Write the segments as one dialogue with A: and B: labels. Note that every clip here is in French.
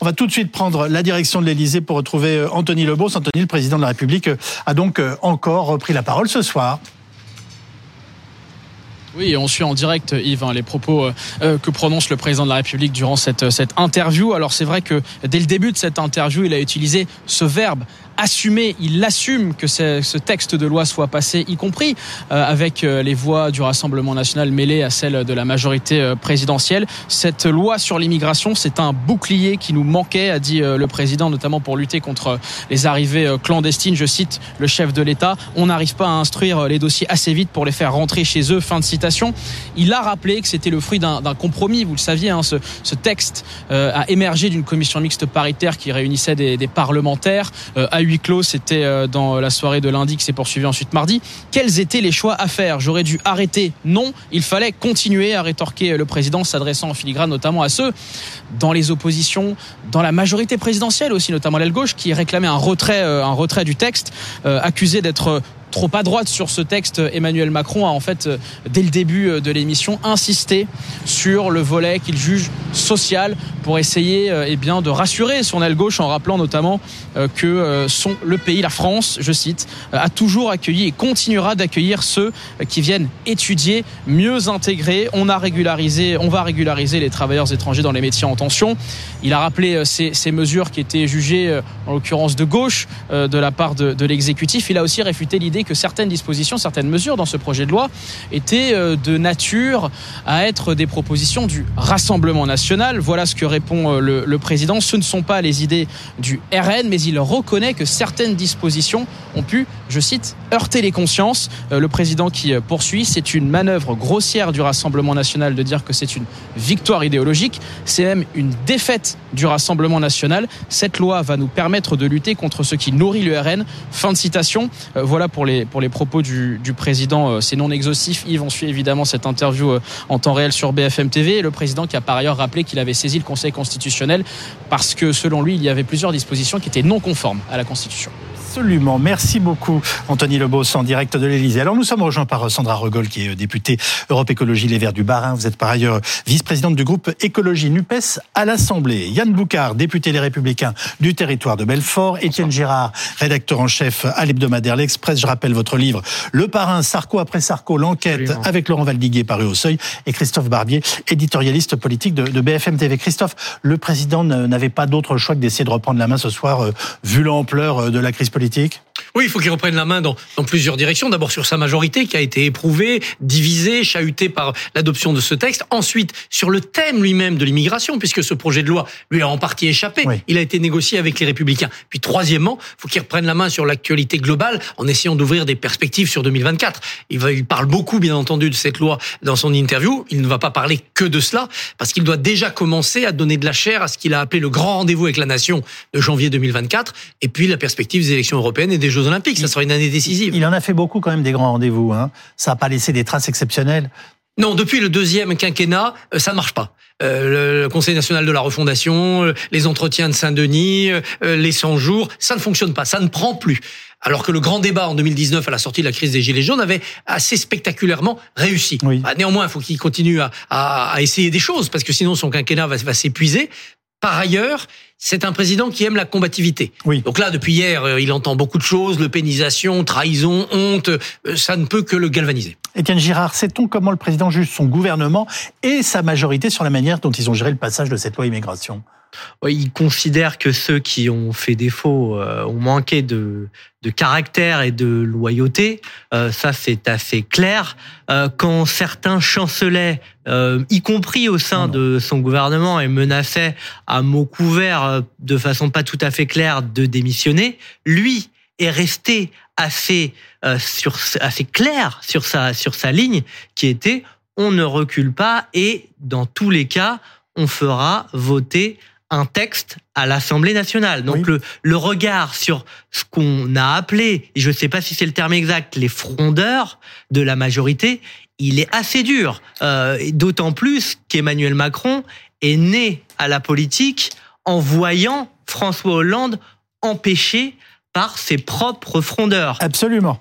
A: On va tout de suite prendre la direction de l'Elysée pour retrouver euh, Anthony Lebos. Anthony, le président de la République, euh, a donc euh, encore repris la parole ce soir.
B: Oui, on suit en direct, Yves, hein, les propos que prononce le président de la République durant cette, cette interview. Alors c'est vrai que dès le début de cette interview, il a utilisé ce verbe assumer, il assume que ce texte de loi soit passé, y compris euh, avec euh, les voix du Rassemblement national mêlées à celles de la majorité euh, présidentielle. Cette loi sur l'immigration, c'est un bouclier qui nous manquait, a dit le président, notamment pour lutter contre les arrivées clandestines. Je cite le chef de l'État, on n'arrive pas à instruire les dossiers assez vite pour les faire rentrer chez eux. Fin de citation. Il a rappelé que c'était le fruit d'un compromis. Vous le saviez, hein, ce, ce, texte a émergé d'une commission mixte paritaire qui réunissait des, des parlementaires. Huis clos, c'était euh, dans la soirée de lundi qui s'est poursuivi ensuite mardi. Quels étaient les choix à faire? J'aurais dû arrêter Non, il fallait continuer à rétorquer le président, s'adressant en filigrane notamment à ceux dans les oppositions, dans la majorité présidentielle aussi, notamment l'aile gauche, qui réclamait un retrait, euh, du texte, euh, accusé d'être trop à droite sur ce texte, Emmanuel Macron a en fait, euh, dès le début euh, de l'émission, insisté sur le volet qu'il juge social pour essayer euh, eh bien, de rassurer son aile gauche en rappelant notamment que son, le pays, la France, je cite, a toujours accueilli et continuera d'accueillir ceux qui viennent étudier, mieux intégrer. On a régularisé, on va régulariser les travailleurs étrangers dans les métiers en tension. Il a rappelé ces, ces mesures qui étaient jugées, en l'occurrence de gauche, de la part de, l'exécutif. Il a aussi réfuté l'idée que certaines dispositions, certaines mesures dans ce projet de loi étaient euh, de nature à être des propositions du Rassemblement national. Voilà ce que répond euh, le président. Ce ne sont pas les idées du RN, mais il reconnaît que certaines dispositions ont pu, je cite, heurter les consciences. Euh, le président qui poursuit, c'est une manœuvre grossière du Rassemblement national de dire que c'est une victoire idéologique. C'est même une défaite du Rassemblement national. Cette loi va nous permettre de lutter contre ce qui nourrit le RN. Fin de citation. Voilà pour les pour les propos du, président. Euh, c'est non exhaustif. Yves, on suit évidemment cette interview euh, en temps réel sur BFM TV. le président qui a par ailleurs rappelé qu'il avait saisi le Conseil constitutionnel parce que selon lui, il y avait plusieurs dispositions qui étaient non conformes à la Constitution.
A: Absolument. Merci beaucoup, Anthony Lebos, en direct de l'Élysée. Alors, nous sommes rejoints par Sandra Regol, qui est députée Europe Écologie Les Verts du Barin. Vous êtes par ailleurs vice-présidente du groupe Écologie NUPES à l'Assemblée. Yann Boucard, député Les Républicains du territoire de Belfort. Étienne Girard, rédacteur en chef à l'hebdomadaire L'Express. Je rappelle votre livre Le Parrain, Sarko après Sarko, l'enquête avec Laurent Valdiguier paru au Seuil. Et Christophe Barbier, éditorialiste politique de, BFM TV. Christophe, le président n'avait pas d'autre choix que d'essayer de reprendre la main ce soir, euh, vu l'ampleur euh, de la crise politique politique
C: oui, il faut qu'il reprenne la main dans, dans plusieurs directions. D'abord sur sa majorité qui a été éprouvée, divisée, chahutée par l'adoption de ce texte. Ensuite sur le thème lui-même de l'immigration, puisque ce projet de loi lui a en partie échappé. Il a été négocié avec les Républicains. Puis troisièmement, il faut qu'il reprenne la main sur l'actualité globale en essayant d'ouvrir des perspectives sur 2024. Il, va, il parle beaucoup, bien entendu, de cette loi dans son interview. Il ne va pas parler que de cela, parce qu'il doit déjà commencer à donner de la chair à ce qu'il a appelé le grand rendez-vous avec la nation de janvier 2024, et puis la perspective des élections européennes et des Jeux Olympiques. Ça sera une année décisive.
A: Il en a fait beaucoup quand même des grands rendez-vous. Hein. Ça n'a pas laissé des traces exceptionnelles.
C: Non, depuis le deuxième quinquennat, euh, ça ne marche pas. Euh, le Conseil national de la refondation, euh, les entretiens de Saint-Denis, les 100 jours, ça ne fonctionne pas, ça ne prend plus. Alors que le grand débat en 2019 à la sortie de la crise des Gilets jaunes avait assez spectaculairement réussi. Bah, néanmoins, il faut qu'il continue à, essayer des choses parce que sinon son quinquennat va s'épuiser. Par ailleurs, c'est un président qui aime la combativité. Oui. Donc là, depuis hier, euh, il entend beaucoup de choses, le pénisation, trahison, honte, euh, ça ne peut que le galvaniser.
A: Étienne Girard, sait-on comment le président juge son gouvernement et sa majorité sur la manière dont ils ont géré le passage de cette loi immigration?
D: Il considère que ceux qui ont fait défaut euh, ont manqué de, de, caractère et de loyauté. Euh, ça, c'est assez clair. Euh, quand certains chancelaient, y compris au sein de son gouvernement, et menaçaient à mots couverts, de façon pas tout à fait claire, de démissionner, lui est resté assez sur assez clair sur sa sur sa ligne qui était on ne recule pas et dans tous les cas on fera voter un texte à l'Assemblée nationale. Donc le, le regard sur ce qu'on a appelé, et je ne sais pas si c'est le terme exact, les frondeurs de la majorité, il est assez dur. Euh, D'autant plus qu'Emmanuel Macron est né à la politique en voyant François Hollande empêché par ses propres frondeurs.
A: Absolument.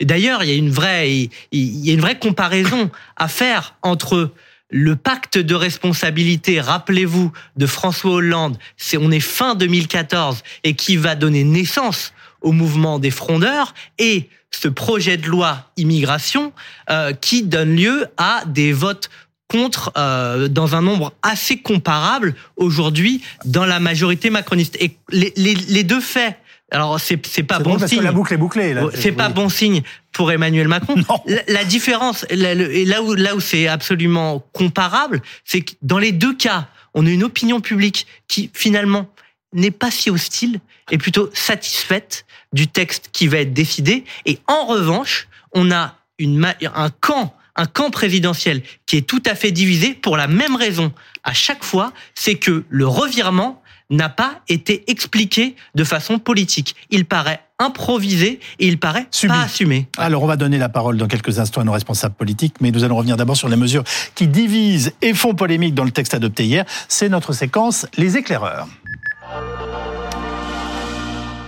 D: D'ailleurs, il y a une vraie, il y a une vraie comparaison à faire entre le pacte de responsabilité, rappelez-vous, de François Hollande, c'est on est fin 2014 et qui va donner naissance au mouvement des frondeurs et ce projet de loi immigration euh, qui donne lieu à des votes contre euh, dans un nombre assez comparable aujourd'hui dans la majorité macroniste. Et les, les, les deux faits alors c'est c'est pas bon, signe.
A: la boucle est bouclée.
D: C'est pas bon signe pour Emmanuel Macron. La, la, différence, là où là où c'est absolument comparable, c'est que dans les deux cas, on a une opinion publique qui finalement n'est pas si hostile et plutôt satisfaite du texte qui va être décidé. Et en revanche, on a une un camp un camp présidentiel qui est tout à fait divisé pour la même raison à chaque fois, c'est que le revirement n'a pas été expliqué de façon politique. Il paraît improvisé et il paraît pas assumé.
A: Alors on va donner la parole dans quelques instants à nos responsables politiques, mais nous allons revenir d'abord sur les mesures qui divisent et font polémique dans le texte adopté hier. C'est notre séquence Les éclaireurs.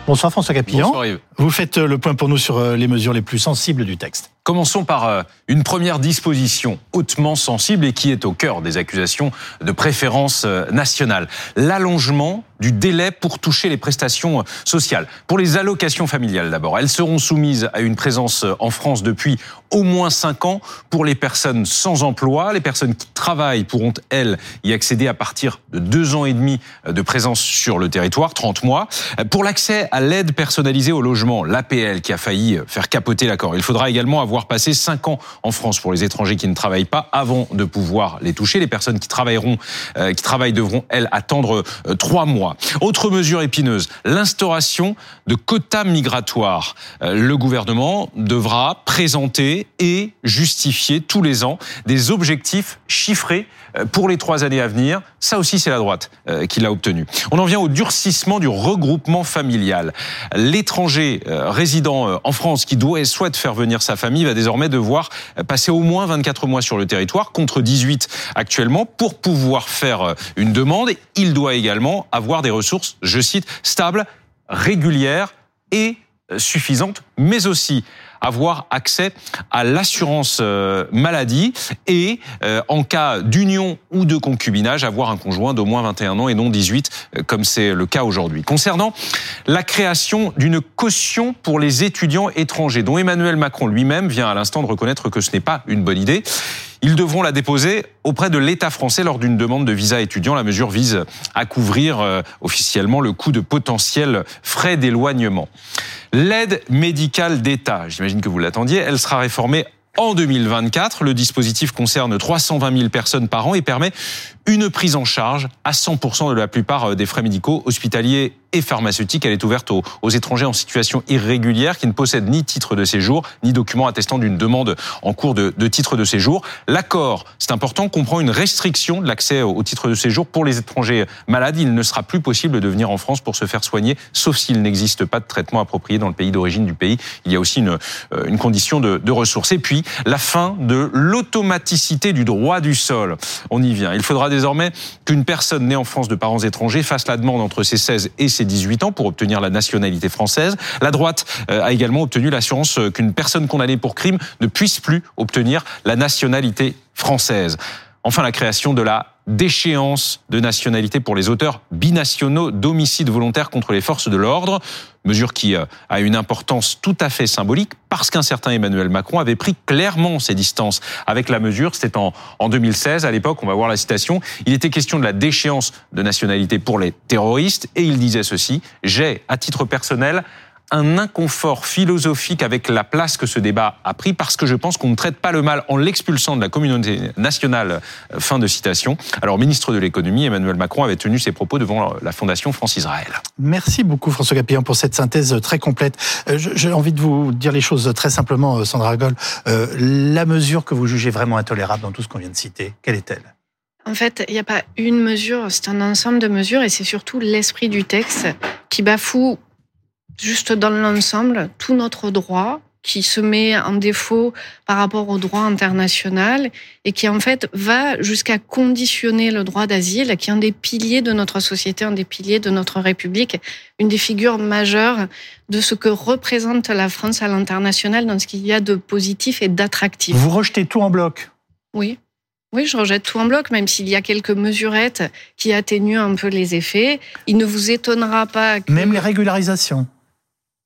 A: Bonsoir François Capillon.
E: Bonsoir Yves.
A: Vous faites le point pour nous sur euh, les mesures les plus sensibles du texte.
E: Commençons par euh, une première disposition hautement sensible et qui est au cœur des accusations de préférence euh, nationale. L'allongement du délai pour toucher les prestations euh, sociales. Pour les allocations familiales d'abord, elles seront soumises à une présence en France depuis au moins 5 ans pour les personnes sans emploi. Les personnes qui travaillent pourront, elles, y accéder à partir de 2 ans et demi de présence sur le territoire, 30 mois. Pour l'accès à l'aide personnalisée au logement, l'APL qui a failli faire capoter l'accord, il faudra également avoir passé 5 ans en France pour les étrangers qui ne travaillent pas avant de pouvoir les toucher. Les personnes qui travailleront, euh, qui travaillent devront elles attendre euh, trois mois. Autre mesure épineuse, l'instauration de quotas migratoires. Euh, le gouvernement devra présenter et justifier tous les ans des objectifs chiffrés pour les trois années à venir. Ça aussi, c'est la droite euh, qui l'a obtenu. On en vient au durcissement du regroupement familial. L'étranger euh, résident en France qui doit souhaite faire venir sa famille va désormais devoir passer au moins 24 mois sur le territoire contre 18 actuellement pour pouvoir faire une demande. Il doit également avoir des ressources, je cite, stables, régulières et suffisantes, mais aussi avoir accès à l'assurance euh, maladie et euh, en cas d'union ou de concubinage avoir un conjoint d'au moins 21 ans et non 18 euh, comme c'est le cas aujourd'hui. Concernant la création d'une caution pour les étudiants étrangers dont Emmanuel Macron lui-même vient à l'instant de reconnaître que ce n'est pas une bonne idée. Ils devront la déposer auprès de l'État français lors d'une demande de visa étudiant. La mesure vise à couvrir euh, officiellement le coût de potentiels frais d'éloignement. L'aide médicale d'État, j'imagine que vous l'attendiez, elle sera réformée en 2024. Le dispositif concerne 320 000 personnes par an et permet une prise en charge à 100% de la plupart euh, des frais médicaux hospitaliers et pharmaceutique. Elle est ouverte aux, aux, étrangers en situation irrégulière qui ne possèdent ni titre de séjour, ni document attestant d'une demande en cours de, de titre de séjour. L'accord, c'est important, comprend une restriction de l'accès au titre de séjour pour les étrangers malades. Il ne sera plus possible de venir en France pour se faire soigner, sauf s'il n'existe pas de traitement approprié dans le pays d'origine du pays. Il y a aussi une, euh, une condition de, de ressources. Et puis, la fin de l'automaticité du droit du sol. On y vient. Il faudra désormais qu'une personne née en France de parents étrangers fasse la demande entre ses 16 et ses 18 ans pour obtenir la nationalité française. La droite euh, a également obtenu l'assurance euh, qu'une personne condamnée pour crime ne puisse plus obtenir la nationalité française. Enfin, la création de la d'échéance de nationalité pour les auteurs binationaux d'homicide volontaire contre les forces de l'ordre, mesure qui euh, a une importance tout à fait symbolique parce qu'un certain Emmanuel Macron avait pris clairement ses distances avec la mesure. C'était en, en 2016, à l'époque, on va voir la citation, il était question de la déchéance de nationalité pour les terroristes et il disait ceci, j'ai, à titre personnel, un inconfort philosophique avec la place que ce débat a pris parce que je pense qu'on ne traite pas le mal en l'expulsant de la communauté nationale. Euh, fin de citation. Alors, ministre de l'économie, Emmanuel Macron avait tenu ses propos devant la Fondation France-Israël.
A: Merci beaucoup François Capillon pour cette synthèse très complète. Euh, j'ai envie de vous dire les choses très simplement, euh, Sandra Gol. la mesure que vous jugez vraiment intolérable dans tout ce qu'on vient de citer, quelle est-elle?
F: En fait, il n'y a pas une mesure, c'est un ensemble de mesures et c'est surtout l'esprit du texte qui bafoue juste dans l'ensemble, tout notre droit qui se met en défaut par rapport au droit international et qui en fait va jusqu'à conditionner le droit d'asile, qui est un des piliers de notre société, un des piliers de notre République, une des figures majeures de ce que représente la France à l'international dans ce qu'il y a de positif et d'attractif.
A: Vous rejetez tout en bloc?
F: Oui. Oui, je rejette tout en bloc, même s'il y a quelques mesurettes qui atténuent un peu les effets. Il ne vous étonnera pas que...
A: Même les régularisations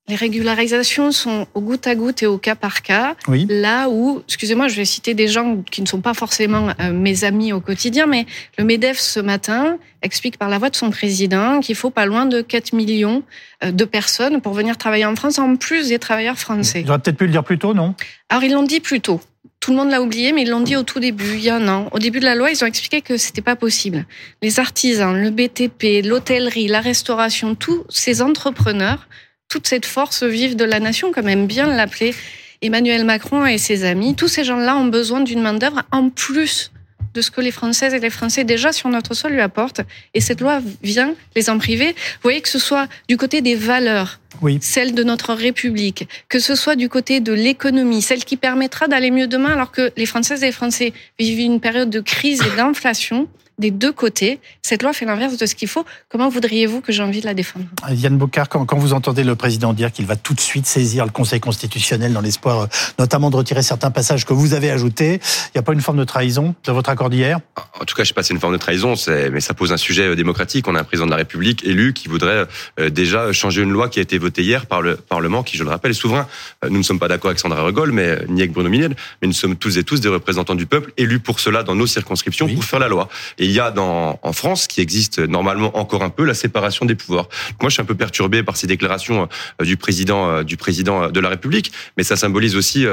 F: les régularisations sont au goutte à goutte et au cas par cas.
A: Oui.
F: Là où, excusez-moi, je vais citer des gens qui ne sont pas forcément euh, mes amis au quotidien, mais le MEDEF ce matin explique par la voix de son président qu'il faut pas loin de 4 millions euh, de personnes pour venir travailler en France, en plus des travailleurs français.
A: Ils auraient peut-être pu le dire plus tôt, non?
F: Alors ils l'ont dit plus tôt. Tout le monde l'a oublié, mais ils l'ont dit au tout début, il y a un an. Au début de la loi, ils ont expliqué que c'était pas possible. Les artisans, le BTP, l'hôtellerie, la restauration, tous ces entrepreneurs toute cette force vive de la nation, comme aime bien l'appeler Emmanuel Macron et ses amis. Tous ces gens-là ont besoin d'une main-d'œuvre en plus de ce que les Françaises et les Français déjà sur notre sol lui apportent. Et cette loi vient les en priver. Vous voyez que ce soit du côté des valeurs,
A: oui.
F: celle de notre République, que ce soit du côté de l'économie, celle qui permettra d'aller mieux demain alors que les Françaises et les Français vivent une période de crise et d'inflation des deux côtés. Cette loi fait l'inverse de ce qu'il faut. Comment voudriez-vous que j'ai envie de la défendre?
A: Yann Bocard, quand, quand, vous entendez le président dire qu'il va tout de suite saisir le Conseil constitutionnel dans l'espoir euh, notamment de retirer certains passages que vous avez ajoutés, il n'y a pas une forme de trahison de votre accord d'hier?
G: En tout cas, je ne sais pas si c'est une forme de trahison, mais ça pose un sujet euh, démocratique. On a un président de la République élu qui voudrait euh, déjà changer une loi qui a été votée hier par le Parlement, qui, je le rappelle, est souverain. Nous ne sommes pas d'accord avec Sandra Regol, mais ni avec Bruno Minel, mais nous sommes tous et tous des représentants du peuple élus pour cela dans nos circonscriptions oui. pour faire la loi. Et il y a dans, en France, qui existe normalement encore un peu, la séparation des pouvoirs. Moi, je suis un peu perturbé par ces déclarations du président, du président de la République, mais ça symbolise aussi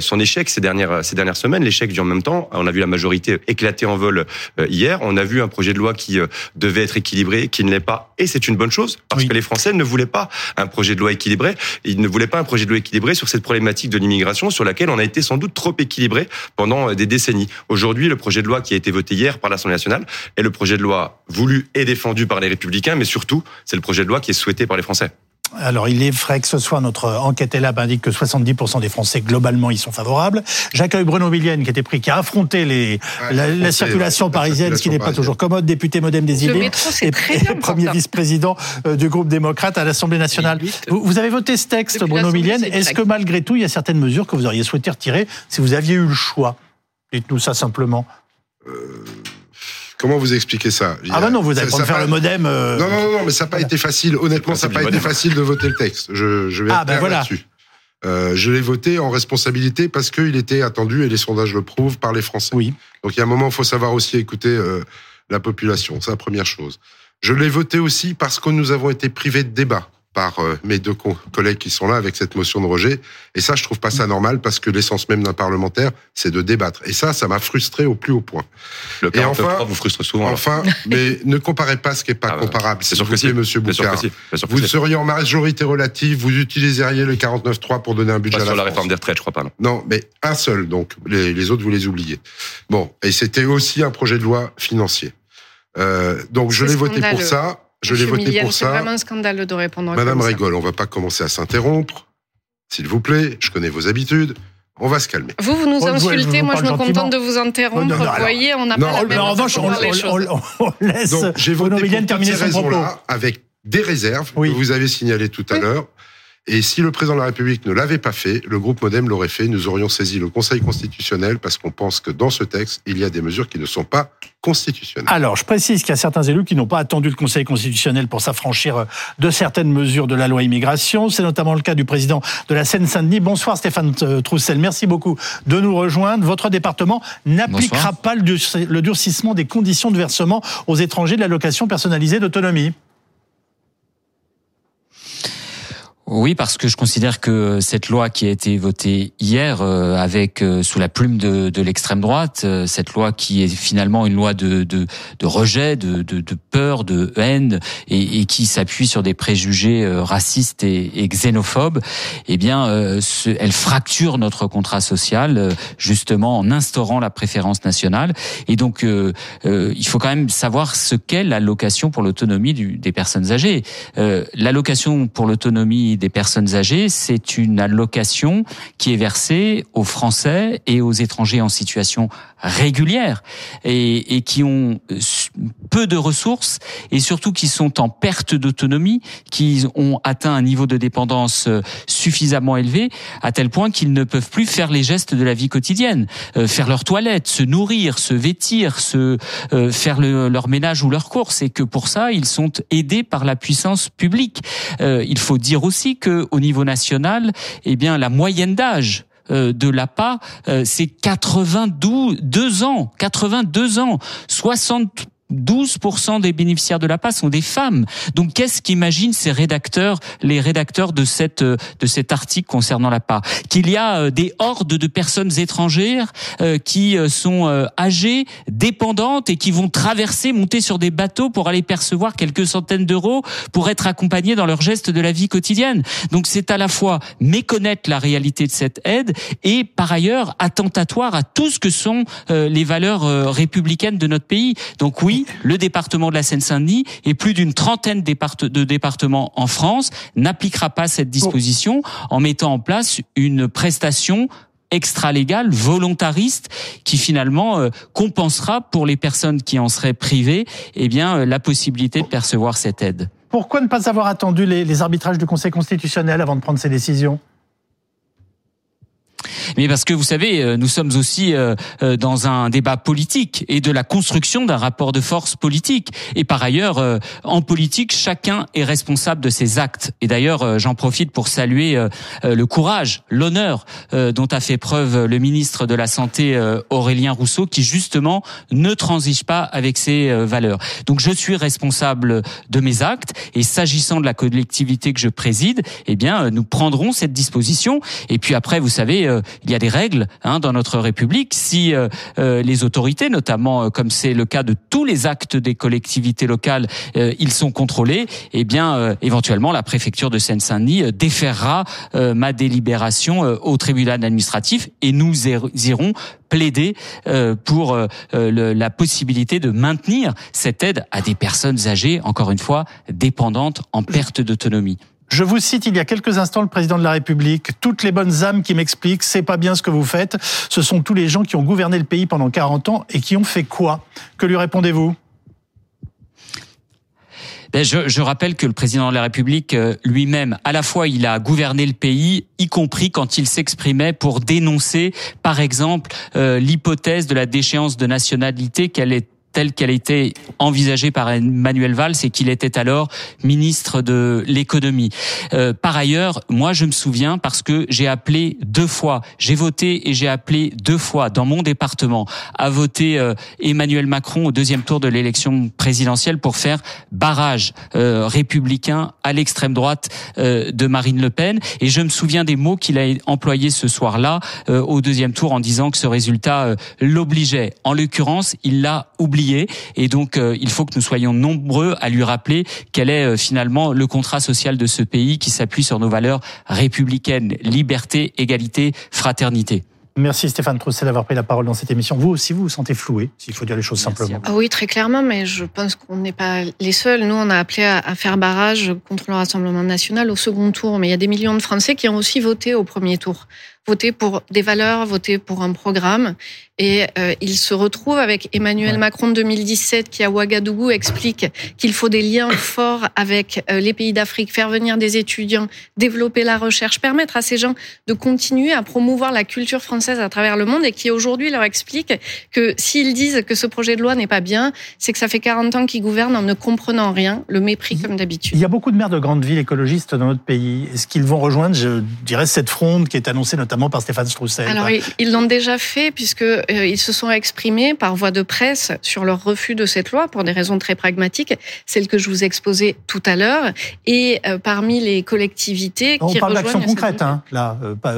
G: son échec ces dernières, ces dernières semaines, l'échec du en même temps. On a vu la majorité éclater en vol hier. On a vu un projet de loi qui devait être équilibré, qui ne l'est pas, et c'est une bonne chose parce oui. que les Français ne voulaient pas un projet de loi équilibré. Ils ne voulaient pas un projet de loi équilibré sur cette problématique de l'immigration, sur laquelle on a été sans doute trop équilibré pendant des décennies. Aujourd'hui, le projet de loi qui a été voté hier par l'Assemblée nationale est le projet de loi voulu et défendu par les Républicains, mais surtout, c'est le projet de loi qui est souhaité par les Français.
A: Alors, il est vrai que ce soir, notre enquête ELAB indique que 70% des Français, globalement, y sont favorables. J'accueille Bruno Villienne, qui était pris, qui a affronté les, ouais, la, la, circulation ouais, parisienne, la circulation ce qui n'est pas toujours commode, député modem des idées,
F: et,
A: et premier vice-président euh, du groupe démocrate à l'Assemblée nationale. Vous, vous, avez voté ce texte, Depuis Bruno Villienne. Est-ce que malgré tout, il y a certaines mesures que vous auriez souhaité retirer si vous aviez eu le choix? Dites-nous ça simplement.
H: Euh... Comment vous expliquez ça?
A: Ah bah non, vous allez pas faire le modem. Euh...
H: Non, non, non, mais ça n'a pas voilà. été facile. Honnêtement, ça n'a pas été facile de voter le texte. Je, je vais
A: ah bah voilà.
H: là-dessus. Euh, je l'ai voté en responsabilité parce qu'il était attendu, et les sondages le prouvent, par les Français.
A: Oui.
H: Donc il y a un moment, il faut savoir aussi écouter euh, la population. C'est la première chose. Je l'ai voté aussi parce que nous avons été privés de débat par euh, mes deux collègues qui sont là avec cette motion de rejet. Et ça, je trouve pas ça normal parce que l'essence même d'un parlementaire, c'est de débattre. Et ça, ça m'a frustré au plus haut point.
G: Le et enfin, vous frustre souvent.
H: Enfin, mais ne comparez pas ce qui est pas ah, comparable.
G: C'est sûr que si,
H: Monsieur Boucard.
G: Si.
H: Vous seriez en majorité relative, vous utiliseriez le 49.3 pour donner un budget
G: pas
H: à la
G: sur la réforme des retraites, je crois pas. Non,
H: non mais un seul. Donc les, les autres, vous les oubliez. Bon, et c'était aussi un projet de loi financier. Euh, donc je l'ai voté pour ça. Je l'ai voté pour ça.
F: C'est vraiment un scandale de répondre.
H: Madame
F: comme
H: Rigole, on va pas commencer à s'interrompre. S'il vous plaît, je connais vos habitudes. On va se calmer.
F: Vous, vous nous
A: Oh,
F: insultez,
A: vous
F: moi je me
A: gentiment.
F: contente de vous interrompre.
A: Non, non,
F: vous voyez, on n'a
H: Non,
F: pas la même
A: en revanche, on, on- on- on laisse
H: Donc voté pour
A: terminer
H: ces
A: son propos.
H: avec des réserves
A: Oui.
H: que vous avez signalées tout à
F: Oui.
H: l'heure. Et si le président de la République ne l'avait pas fait, le groupe Modem l'aurait fait. Nous aurions saisi le Conseil constitutionnel parce qu'on pense que dans ce texte, il y a des mesures qui ne sont pas constitutionnelles.
A: Alors, je précise qu'il y a certains élus qui n'ont pas attendu le Conseil constitutionnel pour s'affranchir euh, de certaines mesures de la loi immigration. C'est notamment le cas du président de la Seine-Saint-Denis. Bonsoir Stéphane euh, Troussel. Merci beaucoup de nous rejoindre. Votre département n'appliquera pas le dur- le durcissement des conditions de versement aux étrangers de l'allocation personnalisée d'autonomie.
I: Oui, parce que je considère que cette loi qui a été votée hier euh, avec euh, sous la plume de, de l'extrême droite, euh, cette loi qui est finalement une loi de, de, de rejet, de, de, de peur, de haine et, et qui s'appuie sur des préjugés euh, racistes et, et xénophobes, eh bien, euh, ce- elle fracture notre contrat social euh, justement en instaurant la préférence nationale. Et donc, il faut quand même savoir ce qu'est l'allocation pour l'autonomie des personnes âgées. L'allocation pour l'autonomie des personnes âgées, c'est une allocation qui est versée aux Français et aux étrangers en situation régulière et, qui ont peu de ressources et surtout qui sont en perte d'autonomie, qui ont atteint un niveau de dépendance suffisamment élevé à tel point qu'ils ne peuvent plus faire les gestes de la vie quotidienne, euh, faire leur toilette, se nourrir, se vêtir, se euh, faire le, leur ménage ou leurs courses et que pour ça ils sont aidés par la puissance publique. Euh, il faut dire aussi que au niveau national, eh bien la moyenne d'âge euh, de l'APA, euh, c'est 82 ans, 82 ans, 60 12% des bénéficiaires de la PAS sont des femmes. Donc qu'est-ce qu'imaginent ces rédacteurs, les rédacteurs de cette de cet article concernant la PA Qu'il y a euh, des hordes de personnes étrangères euh, qui euh, sont âgées, dépendantes et qui vont traverser, monter sur des bateaux pour aller percevoir quelques centaines d'euros pour être accompagnés dans leurs gestes de la vie quotidienne. Donc c'est à la fois méconnaître la réalité de cette aide et par ailleurs attentatoire à tout ce que sont les valeurs républicaines de notre pays. Donc oui, le département de la Seine-Saint-Denis et plus d'une trentaine de départements en France n'appliquera pas cette disposition en mettant en place une prestation extra-légale, volontariste, qui finalement euh, compensera pour les personnes qui en seraient privées, eh bien, euh, la possibilité de percevoir cette aide.
A: Pourquoi ne pas avoir attendu les arbitrages du Conseil constitutionnel avant de prendre ces décisions?
I: Mais parce que vous savez, euh, nous sommes aussi euh, euh, dans un débat politique et de la construction d'un rapport de force politique. Et par ailleurs, en politique, chacun est responsable de ses actes. Et d'ailleurs, j'en profite pour saluer le courage, l'honneur dont a fait preuve le ministre de la Santé Aurélien Rousseau, qui justement ne transige pas avec ses valeurs. Donc je suis responsable de mes actes. Et s'agissant de la collectivité que je préside, eh bien, nous prendrons cette disposition. Et puis après, vous savez, il y a des règles hein, dans notre République. Si euh, euh, les autorités, notamment euh, comme c'est le cas de tous les actes des collectivités locales, ils sont contrôlés, eh bien éventuellement la préfecture de Seine-Saint-Denis déférera ma délibération au tribunal administratif et nous irons plaider pour la possibilité de maintenir cette aide à des personnes âgées, encore une fois, dépendantes en perte d'autonomie.
A: Je vous cite il y a quelques instants le président de la République. Toutes les bonnes âmes qui m'expliquent, c'est pas bien ce que vous faites. Ce sont tous les gens qui ont gouverné le pays pendant 40 ans et qui ont fait quoi? Que lui répondez-vous?
I: Ben je, rappelle que le président de la République euh, lui-même, à la fois, il a gouverné le pays, y compris quand il s'exprimait pour dénoncer, par exemple, euh, l'hypothèse de la déchéance de nationalité qu'elle est telle qu'elle été envisagée par Emmanuel Valls et qu'il était alors ministre de l'économie. Euh, par ailleurs, moi je me souviens parce que j'ai appelé deux fois, j'ai voté et j'ai appelé deux fois dans mon département à voter euh, Emmanuel Macron au deuxième tour de l'élection présidentielle pour faire barrage euh, républicain à l'extrême droite de Marine Le Pen. Et je me souviens des mots qu'il a employés ce soir-là au deuxième tour en disant que ce résultat l'obligeait. En l'occurrence, il l'a oublié et donc, euh, il faut que nous soyons nombreux à lui rappeler quel est euh, finalement le contrat social de ce pays qui s'appuie sur nos valeurs républicaines, liberté, égalité, fraternité.
A: Merci Stéphane Trousset d'avoir pris la parole dans cette émission. Vous aussi, vous vous sentez floué, s'il faut dire les choses simplement.
F: Ah oui, très clairement, mais je pense qu'on n'est pas les seuls. Nous, on a appelé à faire barrage contre le Rassemblement national au second tour, mais il y a des millions de Français qui ont aussi voté au premier tour voter pour des valeurs, voter pour un programme. Et euh, il se retrouve avec Emmanuel Macron de 2017 qui à Ouagadougou explique qu'il faut des liens forts avec euh, les pays d'Afrique, faire venir des étudiants, développer la recherche, permettre à ces gens de continuer à promouvoir la culture française à travers le monde et qui aujourd'hui leur explique que s'ils disent que ce projet de loi n'est pas bien, c'est que ça fait 40 ans qu'ils gouvernent en ne comprenant rien, le mépris comme d'habitude.
A: Il y a beaucoup de maires de grandes villes écologistes dans notre pays. Est-ce qu'ils vont rejoindre, je dirais, cette fronde qui est annoncée notamment notamment par Stéphane Stroussel.
F: Alors, ils l'ont déjà fait puisque euh, ils se sont exprimés par voie de presse sur leur refus de cette loi pour des raisons très pragmatiques, celles que je vous exposais tout à l'heure. Et euh, parmi les collectivités
A: On
F: qui
A: parle d'actions concrètes, hein, là. Euh, pas,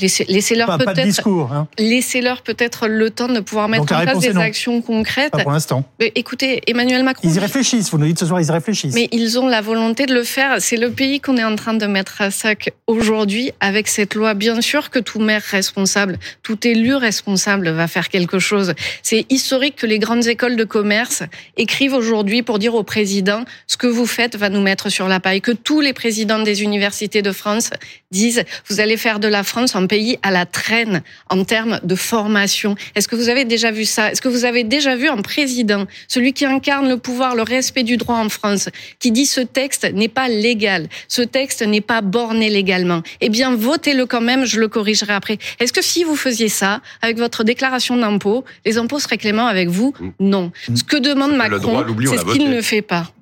F: Laissez- Laissez-leur
A: Pas, pas de
F: peut-être
A: discours, hein.
F: laissez-leur peut-être le temps de pouvoir mettre
A: Donc
F: en place des actions concrètes.
A: pas pour l'instant.
F: Mais écoutez, Emmanuel Macron,
A: Ils y réfléchissent, vous nous dites ce soir, ils y réfléchissent.
F: mais ils ont la volonté de le faire. C'est le pays qu'on est en train de mettre à sac aujourd'hui avec cette loi. Bien sûr que tout maire responsable, tout élu responsable va faire quelque chose. C'est historique que les grandes écoles de commerce écrivent aujourd'hui pour dire au président ce que vous faites va nous mettre sur la paille. Que tous les présidents des universités de France disent vous allez faire de la France un pays à la traîne en termes de formation. Est-ce que vous avez déjà vu ça? Est-ce que vous avez déjà vu un président, celui qui incarne le pouvoir, le respect du droit en France, qui dit ce texte n'est pas légal, ce texte n'est pas borné légalement? Eh bien, votez-le quand même, je le corrigerai après. Est-ce que si vous faisiez ça avec votre déclaration d'impôt, les impôts seraient cléments avec vous? Non. Ce que demande Macron, c'est ce qu'il ne fait pas.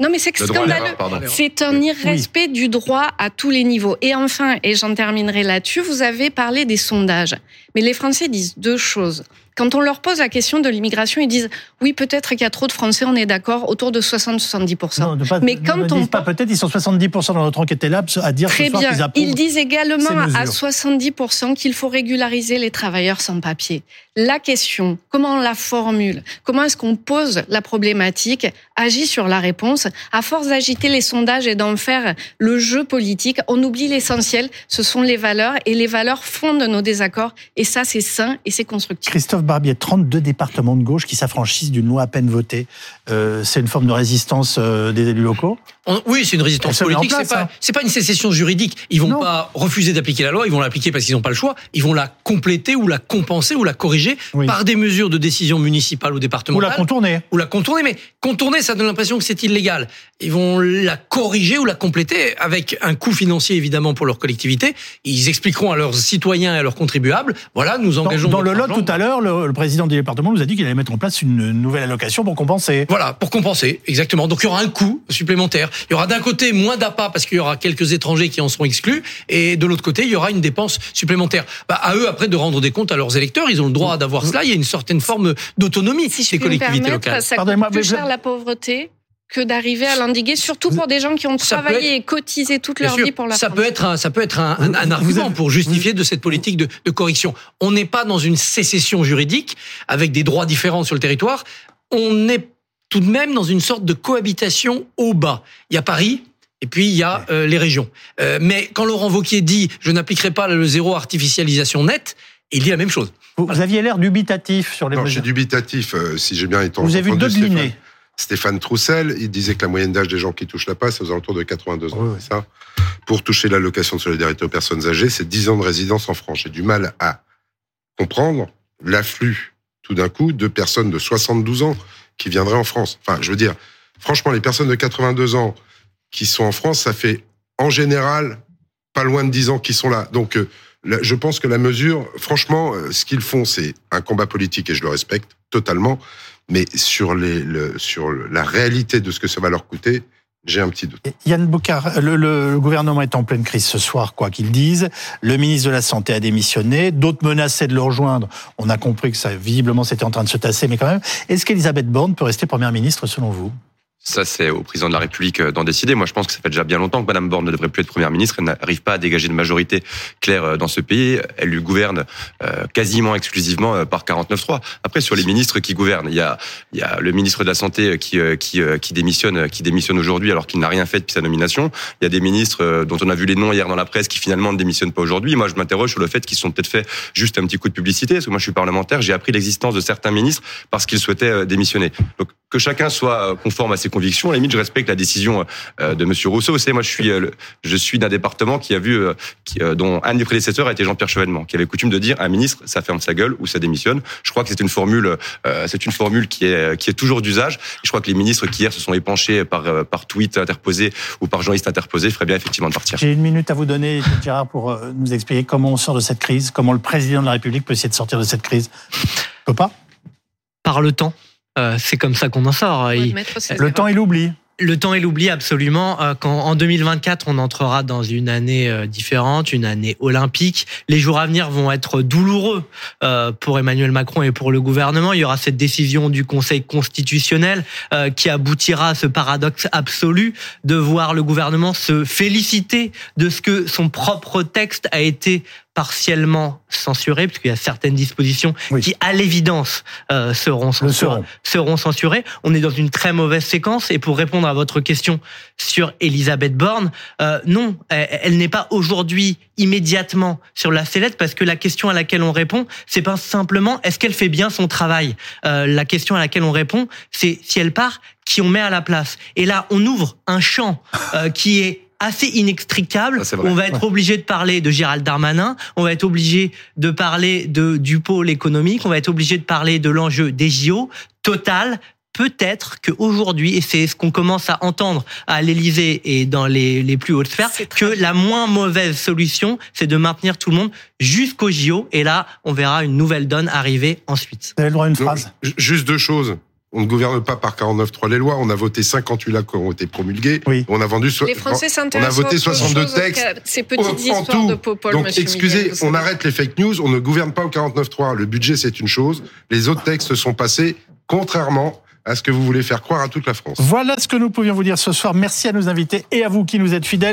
F: Non, mais c'est scandaleux. C'est un irrespect du droit à tous les niveaux. Et enfin, et j'en terminerai là-dessus, vous avez parlé des sondages. Mais les Français disent deux choses. Quand on leur pose la question de l'immigration, ils disent oui, peut-être qu'il y a trop de Français, on est d'accord, autour de 60-70%.
A: Non, ne pas-
F: Mais
A: ne
F: quand
A: me
F: on
A: disent pas peut-être, ils sont 70% dans notre enquête là à dire
F: Très
A: ce soir
F: bien.
A: qu'ils approuvent.
F: Ils disent également à
A: mesures.
F: 70% qu'il faut régulariser les travailleurs sans papier. La question, comment on la formule Comment est-ce qu'on pose la problématique Agit sur la réponse. À force d'agiter les sondages et d'en faire le jeu politique, on oublie l'essentiel. Ce sont les valeurs et les valeurs fondent nos désaccords. Et ça, c'est sain et c'est constructif.
A: Christophe Barbier, 32 départements de gauche qui s'affranchissent d'une loi à peine votée. Euh, c'est une forme de résistance euh, des élus locaux?
C: On- oui, c'est une résistance politique. C'est pas,
A: hein.
C: pas une sécession juridique. Ils vont
A: Non.
C: pas refuser d'appliquer la loi. Ils vont l'appliquer parce qu'ils n'ont pas le choix. Ils vont la compléter ou la compenser ou la corriger
A: Oui.
C: par des mesures de décision municipale ou
A: Ou
C: départementale.
A: la contourner
C: ou la contourner. Mais contourner, ça donne l'impression que c'est illégal. Ils vont la corriger ou la compléter avec un coût financier évidemment pour leur collectivité. Ils expliqueront à leurs citoyens et à leurs contribuables, voilà, nous
A: Dans,
C: engageons.
A: dans le
C: votre
A: Lot, tout à l'heure, le, le président du département nous a dit qu'il allait mettre en place une nouvelle allocation pour compenser.
C: Voilà, pour compenser, exactement. Donc il y aura un coût supplémentaire. Il y aura d'un côté moins d'appât parce qu'il y aura quelques étrangers qui en seront exclus, et de l'autre côté, il y aura une dépense supplémentaire. Bah, à eux après de rendre des comptes à leurs électeurs, ils ont le droit d'avoir cela. Il y a une certaine forme d'autonomie
F: Si me
C: collectivités locales.
F: ça coûte plus cher la pauvreté que d'arriver à l'endiguer, surtout pour des gens qui ont travaillé et cotisé toute leur
C: sûr,
F: vie pour la
C: ça
F: France.
C: peut être un, ça peut être un, un- un
A: Vous-
C: argument
A: avez-
C: pour justifier de cette politique de, de correction. On n'est pas dans une sécession juridique avec des droits différents sur le territoire. On est tout de même dans une sorte de cohabitation au bas. Il y a Paris. Et puis il y a euh, les régions. Euh, mais quand Laurent Wauquiez dit je n'appliquerai pas le zéro artificialisation nette, il dit la même chose.
A: Vous, vous aviez l'air dubitatif sur les
H: Non, je suis dubitatif, euh, si j'ai bien été
A: Vous avez vu
H: Stéphane.
A: dîners.
H: Stéphane Troussel, il disait que la moyenne d'âge des gens qui touchent la passe, c'est aux alentours de 82 ans.
A: Oui, oui.
H: c'est ça? Pour toucher l'allocation de solidarité aux personnes âgées, c'est 10 ans de résidence en France. J'ai du mal à comprendre l'afflux, tout d'un coup, de personnes de 72 ans qui viendraient en France. Enfin, je veux dire, franchement, les personnes de 82 ans qui sont en France, ça fait en général pas loin de 10 ans qu'ils sont là. Donc, euh, je pense que la mesure, franchement, euh, ce qu'ils font, c'est un combat politique et je le respecte totalement. Mais sur, les, le, sur la réalité de ce que ça va leur coûter, j'ai un petit doute.
A: Yann Boucard, le, gouvernement est en pleine crise ce soir, quoi qu'ils disent. Le ministre de la Santé a démissionné. D'autres menaçaient de le rejoindre. On a compris que ça, visiblement, c'était en train de se tasser, mais quand même. Est-ce qu'Elisabeth Borne peut rester première ministre, selon vous?
G: Ça, c'est au président de la République euh, d'en décider. Moi, je pense que ça fait déjà bien longtemps que Madame Borne ne devrait plus être première ministre. Elle n'arrive pas à dégager de majorité claire euh, dans ce pays. Elle lui gouverne euh, quasiment exclusivement par 49-3. Après, sur les ministres qui gouvernent, il y a, il y a le ministre de la Santé qui, qui, qui démissionne, qui démissionne aujourd'hui alors qu'il n'a rien fait depuis sa nomination. Il y a des ministres dont on a vu les noms hier dans la presse qui finalement ne démissionnent pas aujourd'hui. Moi, je m'interroge sur le fait qu'ils sont peut-être fait juste un petit coup de publicité. Parce que moi, je suis parlementaire, j'ai appris l'existence de certains ministres parce qu'ils souhaitaient démissionner. Donc, que chacun soit conforme à ses convictions. À la limite, je respecte la décision euh, de Monsieur Rousseau. Vous savez, moi, je suis, euh, je suis d'un département qui a vu, euh, qui, dont un des prédécesseurs a été Jean-Pierre Chevènement, qui avait coutume de dire un ministre, ça ferme sa gueule ou ça démissionne. Je crois que c'est une formule, c'est une formule qui est, qui est toujours d'usage. Je crois que les ministres qui hier se sont épanchés par, par tweet interposé ou par journaliste interposé feraient bien effectivement de partir.
A: J'ai une minute à vous donner, Gérard, pour nous expliquer comment on sort de cette crise, comment le président de la République peut essayer de sortir de cette crise. Il peut pas?
D: Par le temps. Euh, c'est comme ça qu'on en sort. Il-
F: ses
A: Le
F: erreurs.
A: temps, il oublie.
D: Le temps est l'oubli absolument. Euh, Quand en 2024 on entrera dans une année euh, différente, une année olympique, les jours à venir vont être douloureux euh, pour Emmanuel Macron et pour le gouvernement. Il y aura cette décision du Conseil constitutionnel euh, qui aboutira à ce paradoxe absolu de voir le gouvernement se féliciter de ce que son propre texte a été partiellement censuré, puisqu'il y a certaines dispositions
A: Oui.
D: qui, à l'évidence, euh, seront, censurées,
A: seront.
D: censurées. On est dans une très mauvaise séquence. Et pour répondre à votre question sur Elisabeth Borne, euh, non, elle, elle n'est pas aujourd'hui immédiatement sur la sellette, parce que la question à laquelle on répond, c'est pas simplement est-ce qu'elle fait bien son travail. Euh, la question à laquelle on répond, c'est si elle part, qui on met à la place. Et là, on ouvre un champ euh, qui est assez inextricable.
G: Ça,
D: on va être obligé de parler de Gérald Darmanin, on va être obligé de parler de du pôle économique, on va être obligé de parler de l'enjeu des JO. Total, peut-être qu'aujourd'hui, et c'est ce qu'on commence à entendre à l'Élysée et dans les, les plus hautes sphères, que la moins mauvaise solution, c'est de maintenir tout le monde jusqu'au JO. Et là, on verra une nouvelle donne arriver ensuite.
A: Vous avez le droit à une phrase.
H: ju- Juste deux choses. On ne gouverne pas par 49.3 les lois. On a voté 58 lois qui ont été promulguées.
A: Oui.
H: On a vendu. so-
F: Les Français s'intéressent
H: On a voté
F: à autre
H: 62
F: chose
H: textes.
F: Ces petites
H: en
F: histoires
H: tout.
F: de Popol,
H: Donc, excusez,
F: Miguel,
H: on arrête les fake news. On ne gouverne pas au 49.3. Le budget, c'est une chose. Les autres textes sont passés contrairement à ce que vous voulez faire croire à toute la France.
A: Voilà ce que nous pouvions vous dire ce soir. Merci à nos invités et à vous qui nous êtes fidèles.